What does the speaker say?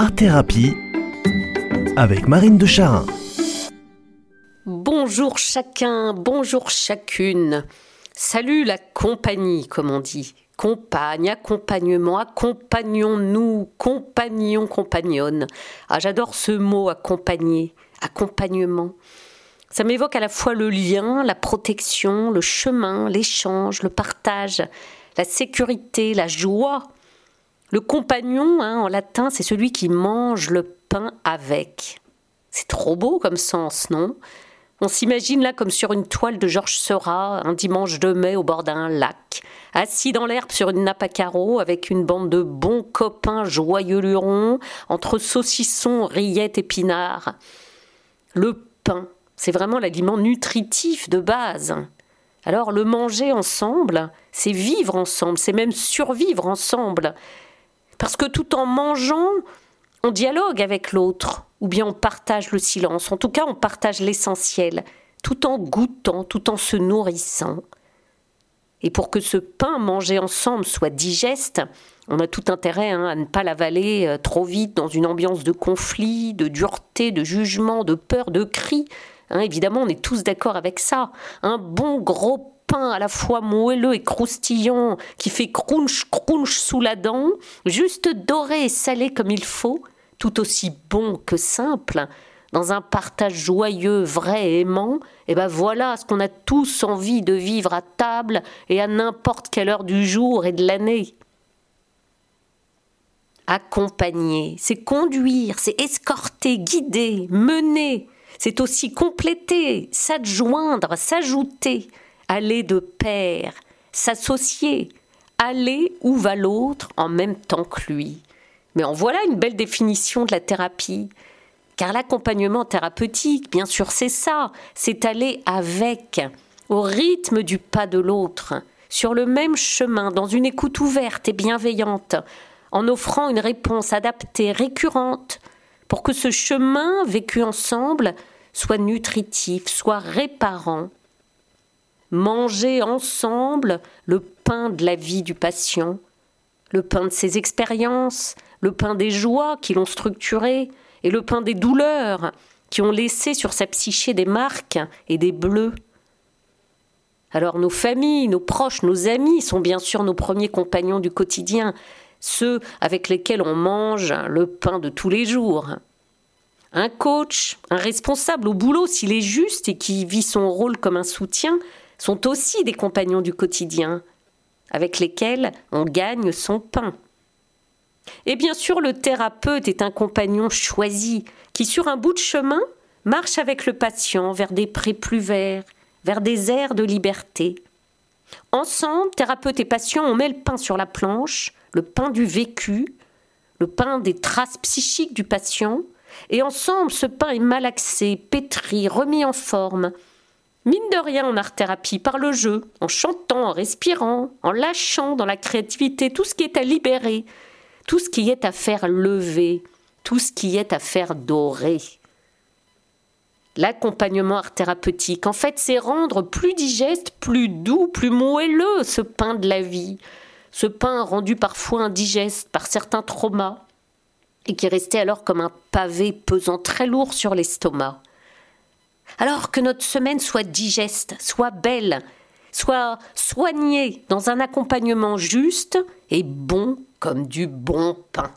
Art Thérapie avec Marine de Charin. Bonjour chacun, bonjour chacune. Salut la compagnie, comme on dit. Compagne, accompagnement, accompagnons-nous, compagnons, compagnonne. Ah, j'adore ce mot accompagner, accompagnement. Ça m'évoque à la fois le lien, la protection, le chemin, l'échange, le partage, la sécurité, la joie. Le compagnon, hein, en latin, c'est celui qui mange le pain avec. C'est trop beau comme sens, non? On s'imagine là comme sur une toile de Georges Seurat, un dimanche de mai au bord d'un lac, assis dans l'herbe sur une nappe à carreaux avec une bande de bons copains joyeux lurons, entre saucissons, rillettes, épinards. Le pain, c'est vraiment l'aliment nutritif de base. Alors le manger ensemble, c'est vivre ensemble, c'est même survivre ensemble. Parce que tout en mangeant, on dialogue avec l'autre, ou bien on partage le silence, en tout cas on partage l'essentiel, tout en goûtant, tout en se nourrissant. Et pour que ce pain mangé ensemble soit digeste, on a tout intérêt hein, à ne pas l'avaler euh, trop vite dans une ambiance de conflit, de dureté, de jugement, de peur, de cri. Hein, évidemment, on est tous d'accord avec ça. Un bon gros pain à la fois moelleux et croustillant, qui fait crunch crunch sous la dent, juste doré et salé comme il faut, tout aussi bon que simple, dans un partage joyeux, vrai et aimant, et eh ben voilà ce qu'on a tous envie de vivre à table et à n'importe quelle heure du jour et de l'année. Accompagner, c'est conduire, c'est escorter, guider, mener, c'est aussi compléter, s'adjoindre, s'ajouter aller de pair, s'associer, aller où va l'autre en même temps que lui. Mais en voilà une belle définition de la thérapie. Car l'accompagnement thérapeutique, bien sûr, c'est ça, c'est aller avec, au rythme du pas de l'autre, sur le même chemin, dans une écoute ouverte et bienveillante, en offrant une réponse adaptée, récurrente, pour que ce chemin vécu ensemble soit nutritif, soit réparant, manger ensemble le pain de la vie du patient, le pain de ses expériences, le pain des joies qui l'ont structuré, et le pain des douleurs qui ont laissé sur sa psyché des marques et des bleus. Alors nos familles, nos proches, nos amis sont bien sûr nos premiers compagnons du quotidien, ceux avec lesquels on mange le pain de tous les jours. Un coach, un responsable au boulot s'il est juste et qui vit son rôle comme un soutien, sont aussi des compagnons du quotidien, avec lesquels on gagne son pain. Et bien sûr, le thérapeute est un compagnon choisi, qui sur un bout de chemin marche avec le patient vers des prés plus verts, vers des airs de liberté. Ensemble, thérapeute et patient, on met le pain sur la planche, le pain du vécu, le pain des traces psychiques du patient, et ensemble, ce pain est malaxé, pétri, remis en forme, Mine de rien en art-thérapie, par le jeu, en chantant, en respirant, en lâchant dans la créativité tout ce qui est à libérer, tout ce qui est à faire lever, tout ce qui est à faire dorer. L'accompagnement art-thérapeutique, en fait, c'est rendre plus digeste, plus doux, plus moelleux ce pain de la vie, ce pain rendu parfois indigeste par certains traumas, et qui restait alors comme un pavé pesant très lourd sur l'estomac. Alors que notre semaine soit digeste, soit belle, soit soignée dans un accompagnement juste et bon comme du bon pain.